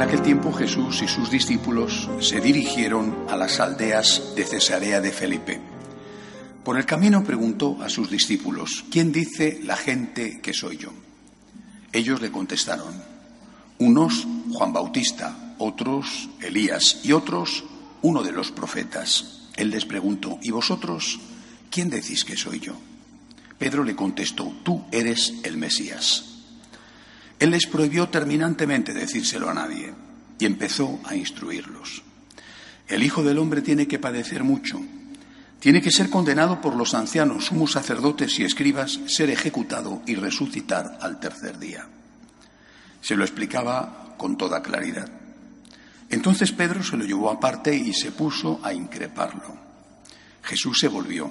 En aquel tiempo Jesús y sus discípulos se dirigieron a las aldeas de Cesarea de Felipe. Por el camino preguntó a sus discípulos, ¿quién dice la gente que soy yo? Ellos le contestaron, unos Juan Bautista, otros Elías y otros uno de los profetas. Él les preguntó, ¿y vosotros quién decís que soy yo? Pedro le contestó, tú eres el Mesías. Él les prohibió terminantemente decírselo a nadie y empezó a instruirlos. El Hijo del Hombre tiene que padecer mucho, tiene que ser condenado por los ancianos, sumos sacerdotes y escribas, ser ejecutado y resucitar al tercer día. Se lo explicaba con toda claridad. Entonces Pedro se lo llevó aparte y se puso a increparlo. Jesús se volvió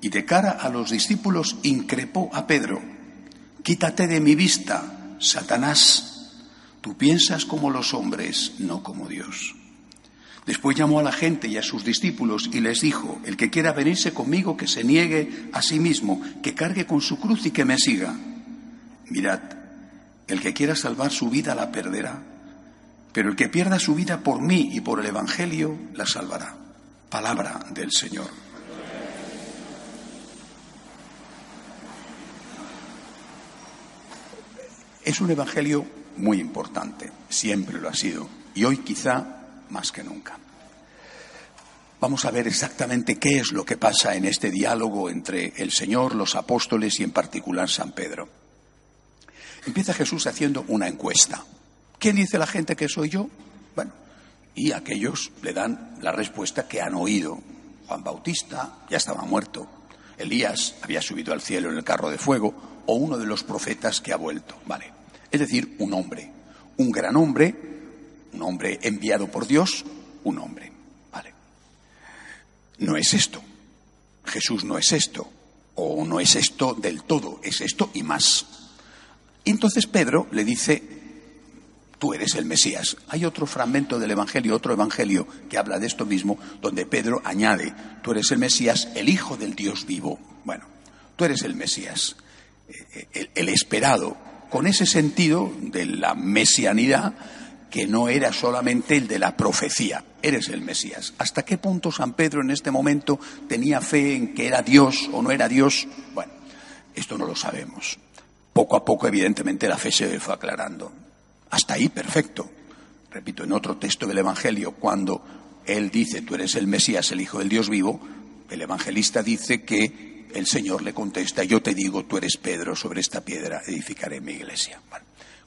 y de cara a los discípulos increpó a Pedro, quítate de mi vista, Satanás, tú piensas como los hombres, no como Dios. Después llamó a la gente y a sus discípulos y les dijo, el que quiera venirse conmigo, que se niegue a sí mismo, que cargue con su cruz y que me siga. Mirad, el que quiera salvar su vida la perderá, pero el que pierda su vida por mí y por el Evangelio la salvará. Palabra del Señor. Es un Evangelio muy importante, siempre lo ha sido, y hoy quizá más que nunca. Vamos a ver exactamente qué es lo que pasa en este diálogo entre el Señor, los apóstoles y en particular San Pedro. Empieza Jesús haciendo una encuesta. ¿Quién dice la gente que soy yo? Bueno, y aquellos le dan la respuesta que han oído. Juan Bautista ya estaba muerto. Elías había subido al cielo en el carro de fuego o uno de los profetas que ha vuelto. Vale. Es decir, un hombre, un gran hombre, un hombre enviado por Dios, un hombre. Vale. No es esto. Jesús no es esto. O no es esto del todo, es esto y más. Entonces Pedro le dice, tú eres el Mesías. Hay otro fragmento del Evangelio, otro Evangelio que habla de esto mismo, donde Pedro añade, tú eres el Mesías, el Hijo del Dios vivo. Bueno, tú eres el Mesías, el, esperado, con ese sentido de la mesianidad que no era solamente el de la profecía, eres el Mesías. ¿Hasta qué punto San Pedro en este momento tenía fe en que era Dios o no era Dios? Bueno, esto no lo sabemos. Poco a poco, evidentemente, la fe se fue aclarando. Hasta ahí, perfecto. Repito, en otro texto del Evangelio, cuando él dice, tú eres el Mesías, el Hijo del Dios vivo, el evangelista dice que el Señor le contesta, yo te digo, tú eres Pedro, sobre esta piedra edificaré mi iglesia.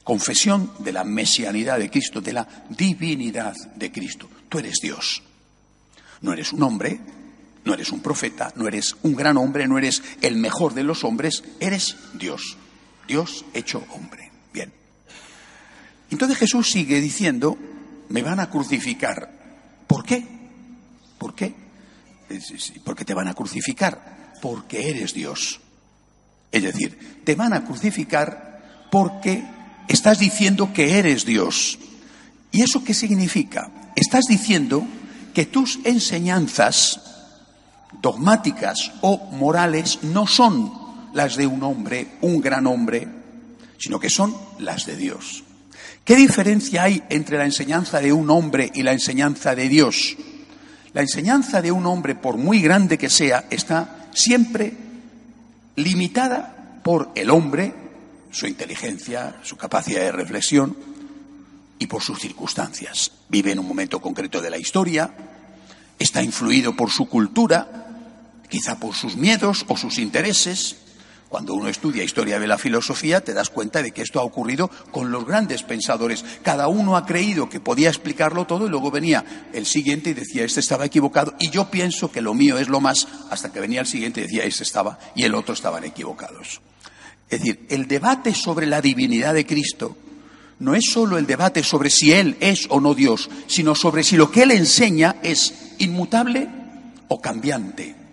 Confesión de la mesianidad de Cristo, de la divinidad de Cristo. Tú eres Dios. No eres un hombre, no eres un profeta, no eres un gran hombre, no eres el mejor de los hombres, eres Dios. Dios hecho hombre. Bien. Entonces Jesús sigue diciendo, me van a crucificar. ¿Por qué? ¿Por qué? Porque te van a crucificar porque eres Dios. Es decir, te van a crucificar porque estás diciendo que eres Dios. ¿Y eso qué significa? Estás diciendo que tus enseñanzas dogmáticas o morales no son las de un hombre, un gran hombre, sino que son las de Dios. ¿Qué diferencia hay entre la enseñanza de un hombre y la enseñanza de Dios? La enseñanza de un hombre, por muy grande que sea, está siempre limitada por el hombre, su inteligencia, su capacidad de reflexión y por sus circunstancias. Vive en un momento concreto de la historia, está influido por su cultura, quizá por sus miedos o sus intereses, Cuando uno estudia historia de la filosofía, te das cuenta de que esto ha ocurrido con los grandes pensadores. Cada uno ha creído que podía explicarlo todo y luego venía el siguiente y decía, este estaba equivocado y yo pienso que lo mío es lo más, hasta que venía el siguiente y decía, este estaba y el otro estaban equivocados. Es decir, el debate sobre la divinidad de Cristo no es solo el debate sobre si Él es o no Dios, sino sobre si lo que Él enseña es inmutable o cambiante.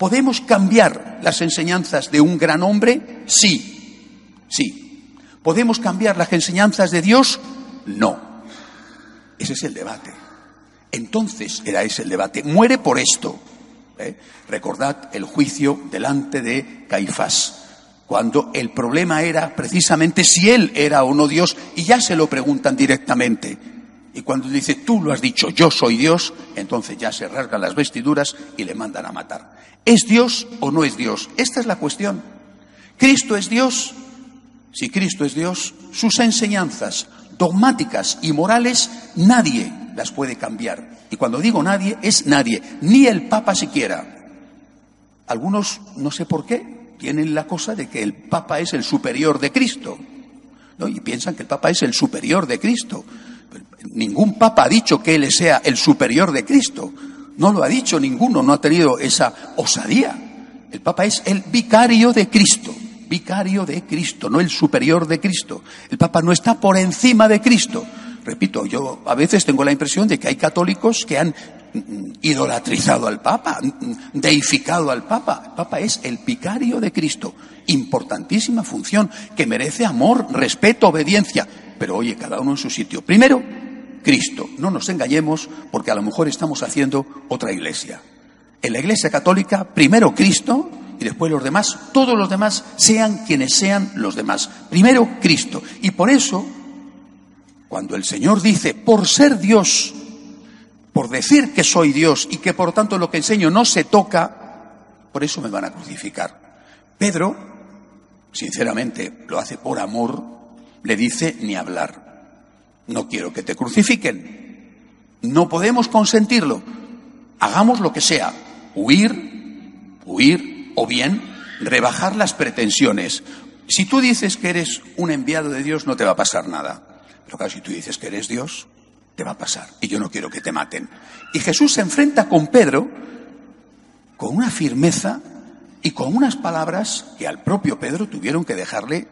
¿Podemos cambiar las enseñanzas de un gran hombre? Sí, sí. ¿Podemos cambiar las enseñanzas de Dios? No. Ese es el debate. Entonces era ese el debate. Muere por esto. ¿eh? Recordad el juicio delante de Caifás, cuando el problema era precisamente si él era o no Dios, y ya se lo preguntan directamente. Y cuando dice, tú lo has dicho, yo soy Dios, entonces ya se rasgan las vestiduras y le mandan a matar. ¿Es Dios o no es Dios? Esta es la cuestión. ¿Cristo es Dios? Si Cristo es Dios, sus enseñanzas dogmáticas y morales nadie las puede cambiar. Y cuando digo nadie, es nadie, ni el Papa siquiera. Algunos, no sé por qué, tienen la cosa de que el Papa es el superior de Cristo. ¿no? Y piensan que el Papa es el superior de Cristo. Ningún papa ha dicho que él sea el superior de Cristo. No lo ha dicho ninguno, no ha tenido esa osadía. El papa es el vicario de Cristo, vicario de Cristo, no el superior de Cristo. El papa no está por encima de Cristo. Repito, yo a veces tengo la impresión de que hay católicos que han idolatrizado al Papa, deificado al Papa. El Papa es el vicario de Cristo. Importantísima función que merece amor, respeto, obediencia. Pero oye, cada uno en su sitio. Primero, Cristo. No nos engañemos porque a lo mejor estamos haciendo otra iglesia. En la iglesia católica, primero Cristo y después los demás, todos los demás, sean quienes sean los demás. Primero Cristo. Y por eso, cuando el Señor dice, por ser Dios, por decir que soy Dios y que por tanto lo que enseño no se toca, por eso me van a crucificar. Pedro, sinceramente, lo hace por amor, le dice ni hablar. No quiero que te crucifiquen. No podemos consentirlo. Hagamos lo que sea. Huir, huir o bien rebajar las pretensiones. Si tú dices que eres un enviado de Dios, no te va a pasar nada. Pero claro, si tú dices que eres Dios, te va a pasar. Y yo no quiero que te maten. Y Jesús se enfrenta con Pedro con una firmeza y con unas palabras que al propio Pedro tuvieron que dejarle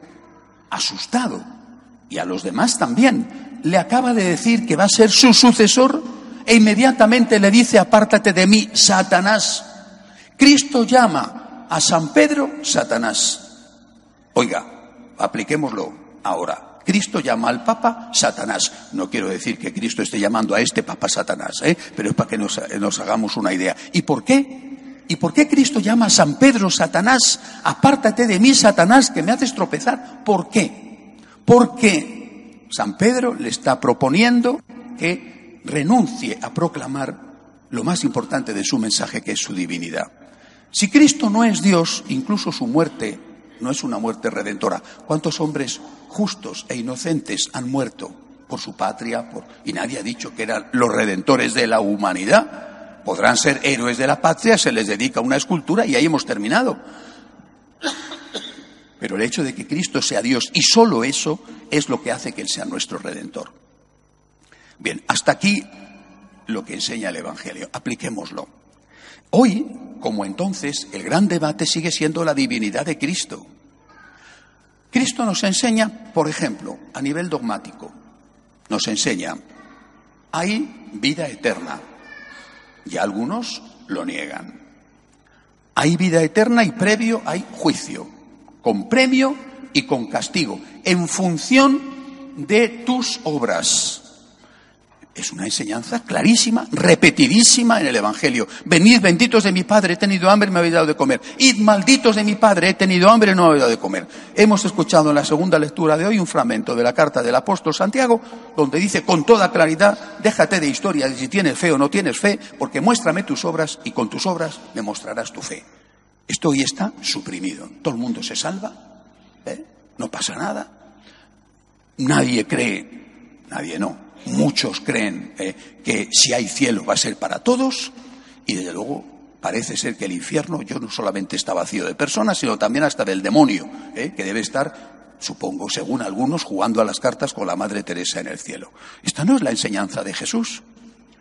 asustado. Y a los demás también le acaba de decir que va a ser su sucesor e inmediatamente le dice, apártate de mí, Satanás. Cristo llama a San Pedro Satanás. Oiga, apliquémoslo ahora. Cristo llama al Papa Satanás. No quiero decir que Cristo esté llamando a este Papa Satanás, ¿eh? pero es para que nos, nos hagamos una idea. ¿Y por qué? ¿Y por qué Cristo llama a San Pedro Satanás? Apártate de mí, Satanás, que me haces tropezar. ¿Por qué? Porque San Pedro le está proponiendo que renuncie a proclamar lo más importante de su mensaje, que es su divinidad. Si Cristo no es Dios, incluso su muerte no es una muerte redentora. ¿Cuántos hombres justos e inocentes han muerto por su patria? Y nadie ha dicho que eran los redentores de la humanidad. Podrán ser héroes de la patria, se les dedica una escultura y ahí hemos terminado. Pero el hecho de que Cristo sea Dios y solo eso es lo que hace que Él sea nuestro redentor. Bien, hasta aquí lo que enseña el Evangelio. Apliquémoslo. Hoy, como entonces, el gran debate sigue siendo la divinidad de Cristo. Cristo nos enseña, por ejemplo, a nivel dogmático, nos enseña, hay vida eterna, y algunos lo niegan. Hay vida eterna y previo hay juicio con premio y con castigo, en función de tus obras. Es una enseñanza clarísima, repetidísima en el Evangelio. Venid benditos de mi Padre, he tenido hambre y me habéis dado de comer. Id malditos de mi Padre, he tenido hambre y no me habéis dado de comer. Hemos escuchado en la segunda lectura de hoy un fragmento de la carta del apóstol Santiago, donde dice con toda claridad, déjate de historia de si tienes fe o no tienes fe, porque muéstrame tus obras y con tus obras me mostrarás tu fe. Esto hoy está suprimido. Todo el mundo se salva, ¿eh? no pasa nada. Nadie cree, nadie no, muchos creen ¿eh? que si hay cielo va a ser para todos y desde luego parece ser que el infierno yo no solamente está vacío de personas, sino también hasta del demonio, ¿eh? que debe estar, supongo, según algunos, jugando a las cartas con la Madre Teresa en el cielo. Esta no es la enseñanza de Jesús.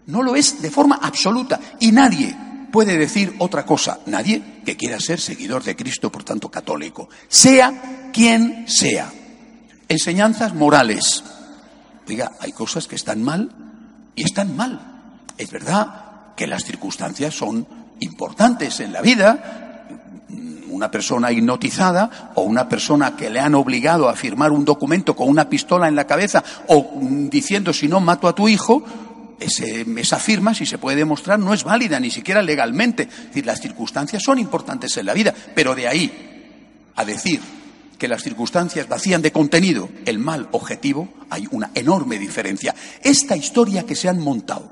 No lo es de forma absoluta. Y nadie puede decir otra cosa. Nadie que quiera ser seguidor de Cristo, por tanto católico. Sea quien sea. Enseñanzas morales. Oiga, hay cosas que están mal y están mal. Es verdad que las circunstancias son importantes en la vida. Una persona hipnotizada o una persona que le han obligado a firmar un documento con una pistola en la cabeza o diciendo si no mato a tu hijo, esa firma, si se puede demostrar, no es válida, ni siquiera legalmente. Es decir, las circunstancias son importantes en la vida, pero de ahí a decir que las circunstancias vacían de contenido el mal objetivo, hay una enorme diferencia. Esta historia que se han montado,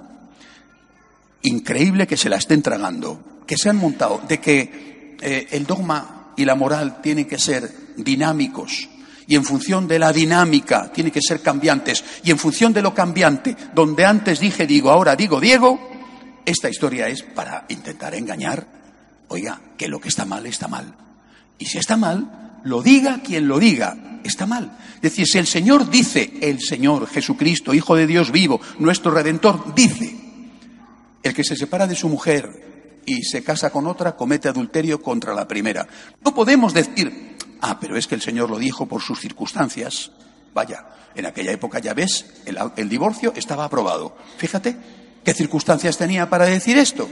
increíble que se la estén tragando, que se han montado de que eh, el dogma y la moral tienen que ser dinámicos, y en función de la dinámica tiene que ser cambiantes y en función de lo cambiante, donde antes dije digo, ahora digo Diego, esta historia es para intentar engañar, oiga, que lo que está mal está mal. Y si está mal, lo diga quien lo diga, está mal. Es decir, si el Señor dice, el Señor Jesucristo, Hijo de Dios vivo, nuestro Redentor, dice, el que se separa de su mujer y se casa con otra comete adulterio contra la primera. No podemos decir, Ah, pero es que el Señor lo dijo por sus circunstancias. Vaya, en aquella época ya ves, el, divorcio estaba aprobado. Fíjate, ¿qué circunstancias tenía para decir esto?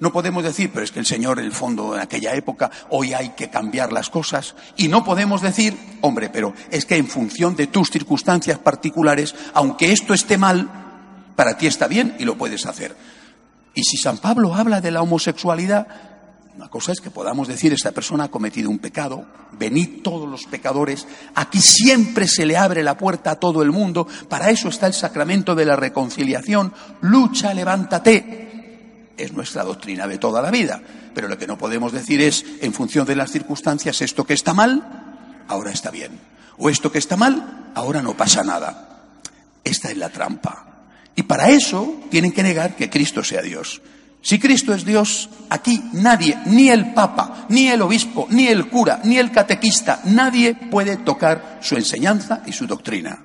No podemos decir, pero es que el Señor, en el fondo, en aquella época, hoy hay que cambiar las cosas. Y no podemos decir, hombre, pero es que en función de tus circunstancias particulares, aunque esto esté mal, para ti está bien y lo puedes hacer. Y si San Pablo habla de la homosexualidad, una cosa es que podamos decir, esta persona ha cometido un pecado, venid todos los pecadores, aquí siempre se le abre la puerta a todo el mundo, para eso está el sacramento de la reconciliación, lucha, levántate. Es nuestra doctrina de toda la vida, pero lo que no podemos decir es, en función de las circunstancias, esto que está mal, ahora está bien, o esto que está mal, ahora no pasa nada. Esta es la trampa. Y para eso tienen que negar que Cristo sea Dios. Si Cristo es Dios, aquí nadie, ni el Papa, ni el obispo, ni el cura, ni el catequista, nadie puede tocar su enseñanza y su doctrina.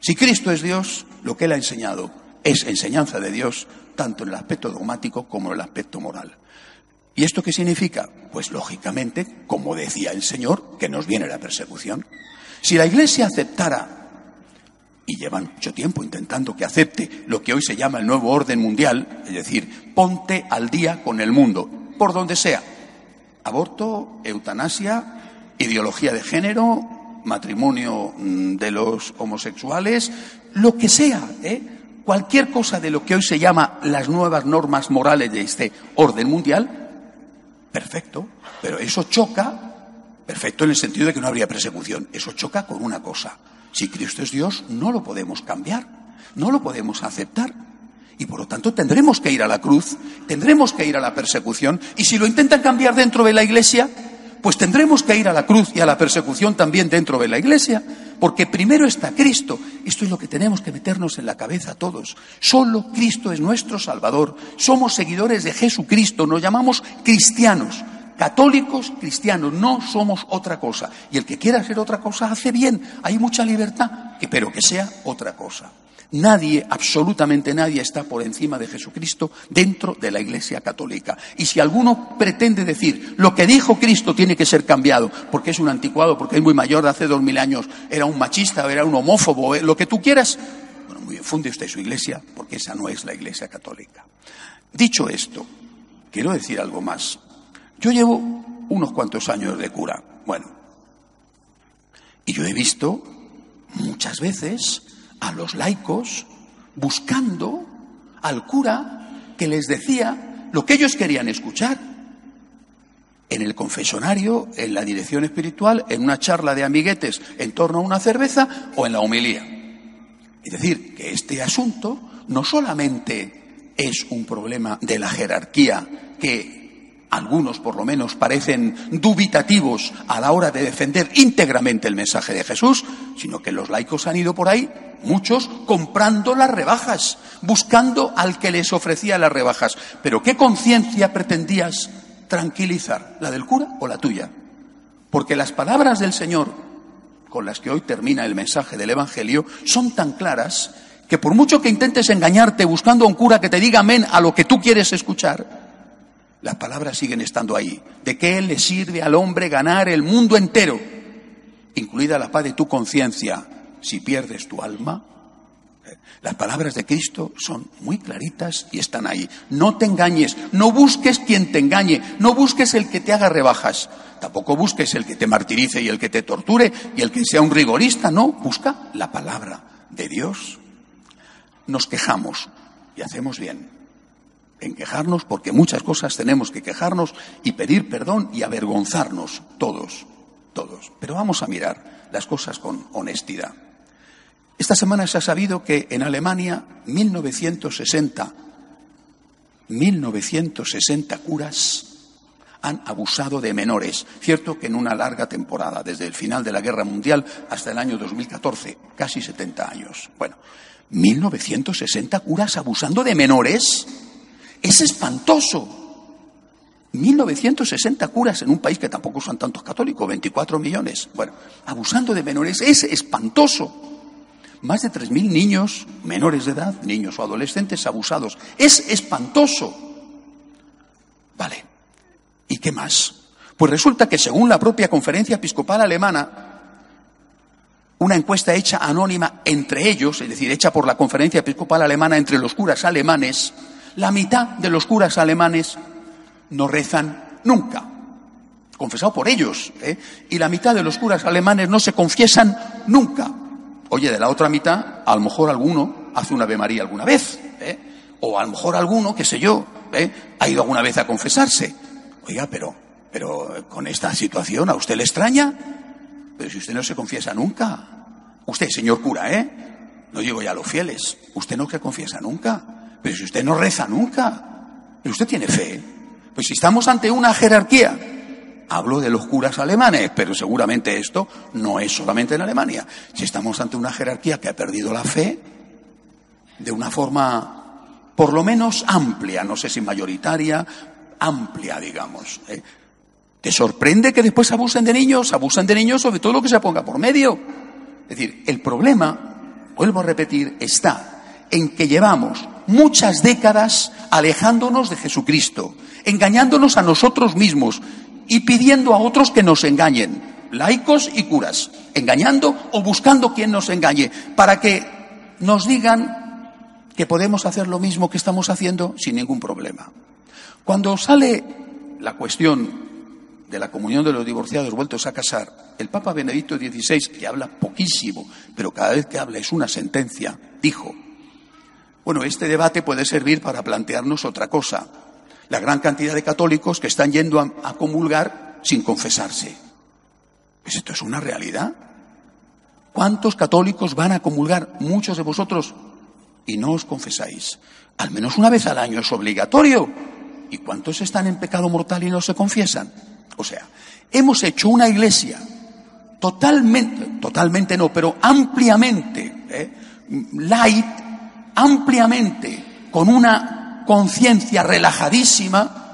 Si Cristo es Dios, lo que Él ha enseñado es enseñanza de Dios, tanto en el aspecto dogmático como en el aspecto moral. ¿Y esto qué significa? Pues lógicamente, como decía el Señor, que nos viene la persecución. Si la Iglesia aceptara y llevan mucho tiempo intentando que acepte lo que hoy se llama el nuevo orden mundial, es decir, ponte al día con el mundo, por donde sea. Aborto, eutanasia, ideología de género, matrimonio mm, de los homosexuales, lo que sea, ¿eh? cualquier cosa de lo que hoy se llama las nuevas normas morales de este orden mundial, perfecto, pero eso choca, perfecto en el sentido de que no habría persecución, eso choca con una cosa, si Cristo es Dios, no lo podemos cambiar, no lo podemos aceptar. Y por lo tanto tendremos que ir a la cruz, tendremos que ir a la persecución. Y si lo intentan cambiar dentro de la Iglesia, pues tendremos que ir a la cruz y a la persecución también dentro de la Iglesia. Porque primero está Cristo. Esto es lo que tenemos que meternos en la cabeza todos. Solo Cristo es nuestro Salvador. Somos seguidores de Jesucristo. Nos llamamos cristianos católicos cristianos, no somos otra cosa. Y el que quiera hacer otra cosa hace bien, hay mucha libertad, pero que sea otra cosa. Nadie, absolutamente nadie, está por encima de Jesucristo dentro de la Iglesia Católica. Y si alguno pretende decir lo que dijo Cristo tiene que ser cambiado, porque es un anticuado, porque es muy mayor de hace dos mil años, era un machista, era un homófobo, eh, lo que tú quieras, bueno, muy bien, funde usted su Iglesia, porque esa no es la Iglesia Católica. Dicho esto, quiero decir algo más. Yo llevo unos cuantos años de cura. Bueno, y yo he visto muchas veces a los laicos buscando al cura que les decía lo que ellos querían escuchar. En el confesonario, en la dirección espiritual, en una charla de amiguetes en torno a una cerveza o en la homilía. Es decir, que este asunto no solamente es un problema de la jerarquía que algunos por lo menos parecen dubitativos a la hora de defender íntegramente el mensaje de Jesús, sino que los laicos han ido por ahí, muchos, comprando las rebajas, buscando al que les ofrecía las rebajas. Pero ¿qué conciencia pretendías tranquilizar? ¿La del cura o la tuya? Porque las palabras del Señor, con las que hoy termina el mensaje del Evangelio, son tan claras que por mucho que intentes engañarte buscando a un cura que te diga amén a lo que tú quieres escuchar, las palabras siguen estando ahí. ¿De qué le sirve al hombre ganar el mundo entero, incluida la paz de tu conciencia, si pierdes tu alma? Las palabras de Cristo son muy claritas y están ahí. No te engañes, no busques quien te engañe, no busques el que te haga rebajas, tampoco busques el que te martirice y el que te torture y el que sea un rigorista, no, busca la palabra de Dios. Nos quejamos y hacemos bien en quejarnos, porque muchas cosas tenemos que quejarnos y pedir perdón y avergonzarnos, todos, todos. Pero vamos a mirar las cosas con honestidad. Esta semana se ha sabido que en Alemania 1960, 1960 curas han abusado de menores. Cierto que en una larga temporada, desde el final de la Guerra Mundial hasta el año 2014, casi 70 años. Bueno, 1960 curas abusando de menores. Es espantoso. 1960 curas en un país que tampoco son tantos católicos, 24 millones. Bueno, abusando de menores es espantoso. Más de 3.000 niños menores de edad, niños o adolescentes abusados. Es espantoso. Vale. ¿Y qué más? Pues resulta que según la propia conferencia episcopal alemana, una encuesta hecha anónima entre ellos, es decir, hecha por la conferencia episcopal alemana entre los curas alemanes, la mitad de los curas alemanes no rezan nunca, confesado por ellos, ¿eh? y la mitad de los curas alemanes no se confiesan nunca. Oye, de la otra mitad, a lo mejor alguno hace una Ave María alguna vez, ¿eh? o a lo mejor alguno, qué sé yo, ¿eh? ha ido alguna vez a confesarse. Oiga, pero, pero con esta situación, ¿a usted le extraña? Pero si usted no se confiesa nunca. Usted, señor cura, ¿eh? No digo ya los fieles. Usted no se confiesa nunca. Pero si usted no reza nunca, y usted tiene fe, pues si estamos ante una jerarquía, hablo de los curas alemanes, pero seguramente esto no es solamente en Alemania. Si estamos ante una jerarquía que ha perdido la fe de una forma por lo menos amplia, no sé si mayoritaria, amplia, digamos. ¿eh? ¿Te sorprende que después abusen de niños? Abusan de niños sobre todo lo que se ponga por medio. Es decir, el problema, vuelvo a repetir, está en que llevamos muchas décadas alejándonos de Jesucristo, engañándonos a nosotros mismos y pidiendo a otros que nos engañen, laicos y curas, engañando o buscando quien nos engañe, para que nos digan que podemos hacer lo mismo que estamos haciendo sin ningún problema. Cuando sale la cuestión de la comunión de los divorciados vueltos a casar, el Papa Benedicto XVI, que habla poquísimo, pero cada vez que habla es una sentencia, dijo, bueno, este debate puede servir para plantearnos otra cosa. La gran cantidad de católicos que están yendo a, comulgar sin confesarse. Pues esto es una realidad. ¿Cuántos católicos van a comulgar? Muchos de vosotros y no os confesáis. Al menos una vez al año es obligatorio. ¿Y cuántos están en pecado mortal y no se confiesan? O sea, hemos hecho una iglesia totalmente, totalmente no, pero ampliamente ¿eh? light ampliamente, con una conciencia relajadísima,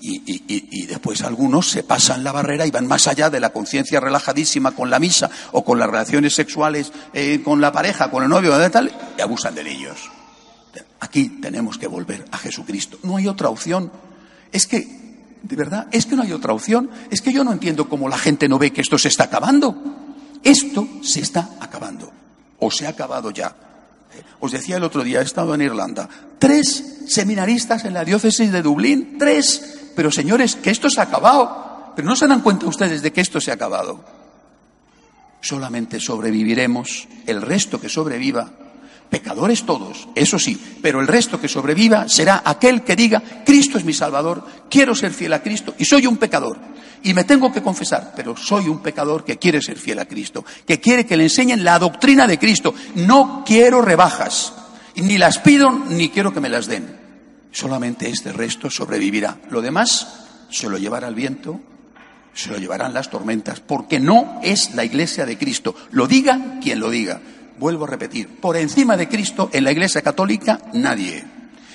y, después algunos se pasan la barrera y van más allá de la conciencia relajadísima con la misa o con las relaciones sexuales eh, con la pareja, con el novio, tal, y abusan de ellos. Aquí tenemos que volver a Jesucristo. No hay otra opción. Es que, de verdad, es que no hay otra opción. Es que yo no entiendo cómo la gente no ve que esto se está acabando. Esto se está acabando. O se ha acabado ya. Os decía el otro día, he estado en Irlanda, tres seminaristas en la diócesis de Dublín, tres, pero señores, que esto se ha acabado, pero no se dan cuenta ustedes de que esto se ha acabado. Solamente sobreviviremos, el resto que sobreviva, pecadores todos, eso sí, pero el resto que sobreviva será aquel que diga, Cristo es mi Salvador, quiero ser fiel a Cristo y soy un pecador y me tengo que confesar, pero soy un pecador que quiere ser fiel a Cristo, que quiere que le enseñen la doctrina de Cristo. No quiero rebajas, ni las pido, ni quiero que me las den. Solamente este resto sobrevivirá. Lo demás se lo llevará el viento, se lo llevarán las tormentas, porque no es la iglesia de Cristo. Lo diga quien lo diga. Vuelvo a repetir, por encima de Cristo en la iglesia católica nadie.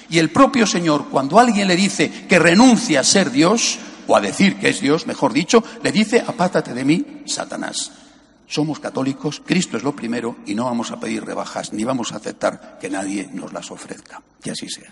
Y el propio Señor, cuando alguien le dice que renuncia a ser Dios, o a decir que es Dios, mejor dicho, le dice, apártate de mí, Satanás. Somos católicos, Cristo es lo primero y no vamos a pedir rebajas ni vamos a aceptar que nadie nos las ofrezca. Que así sea.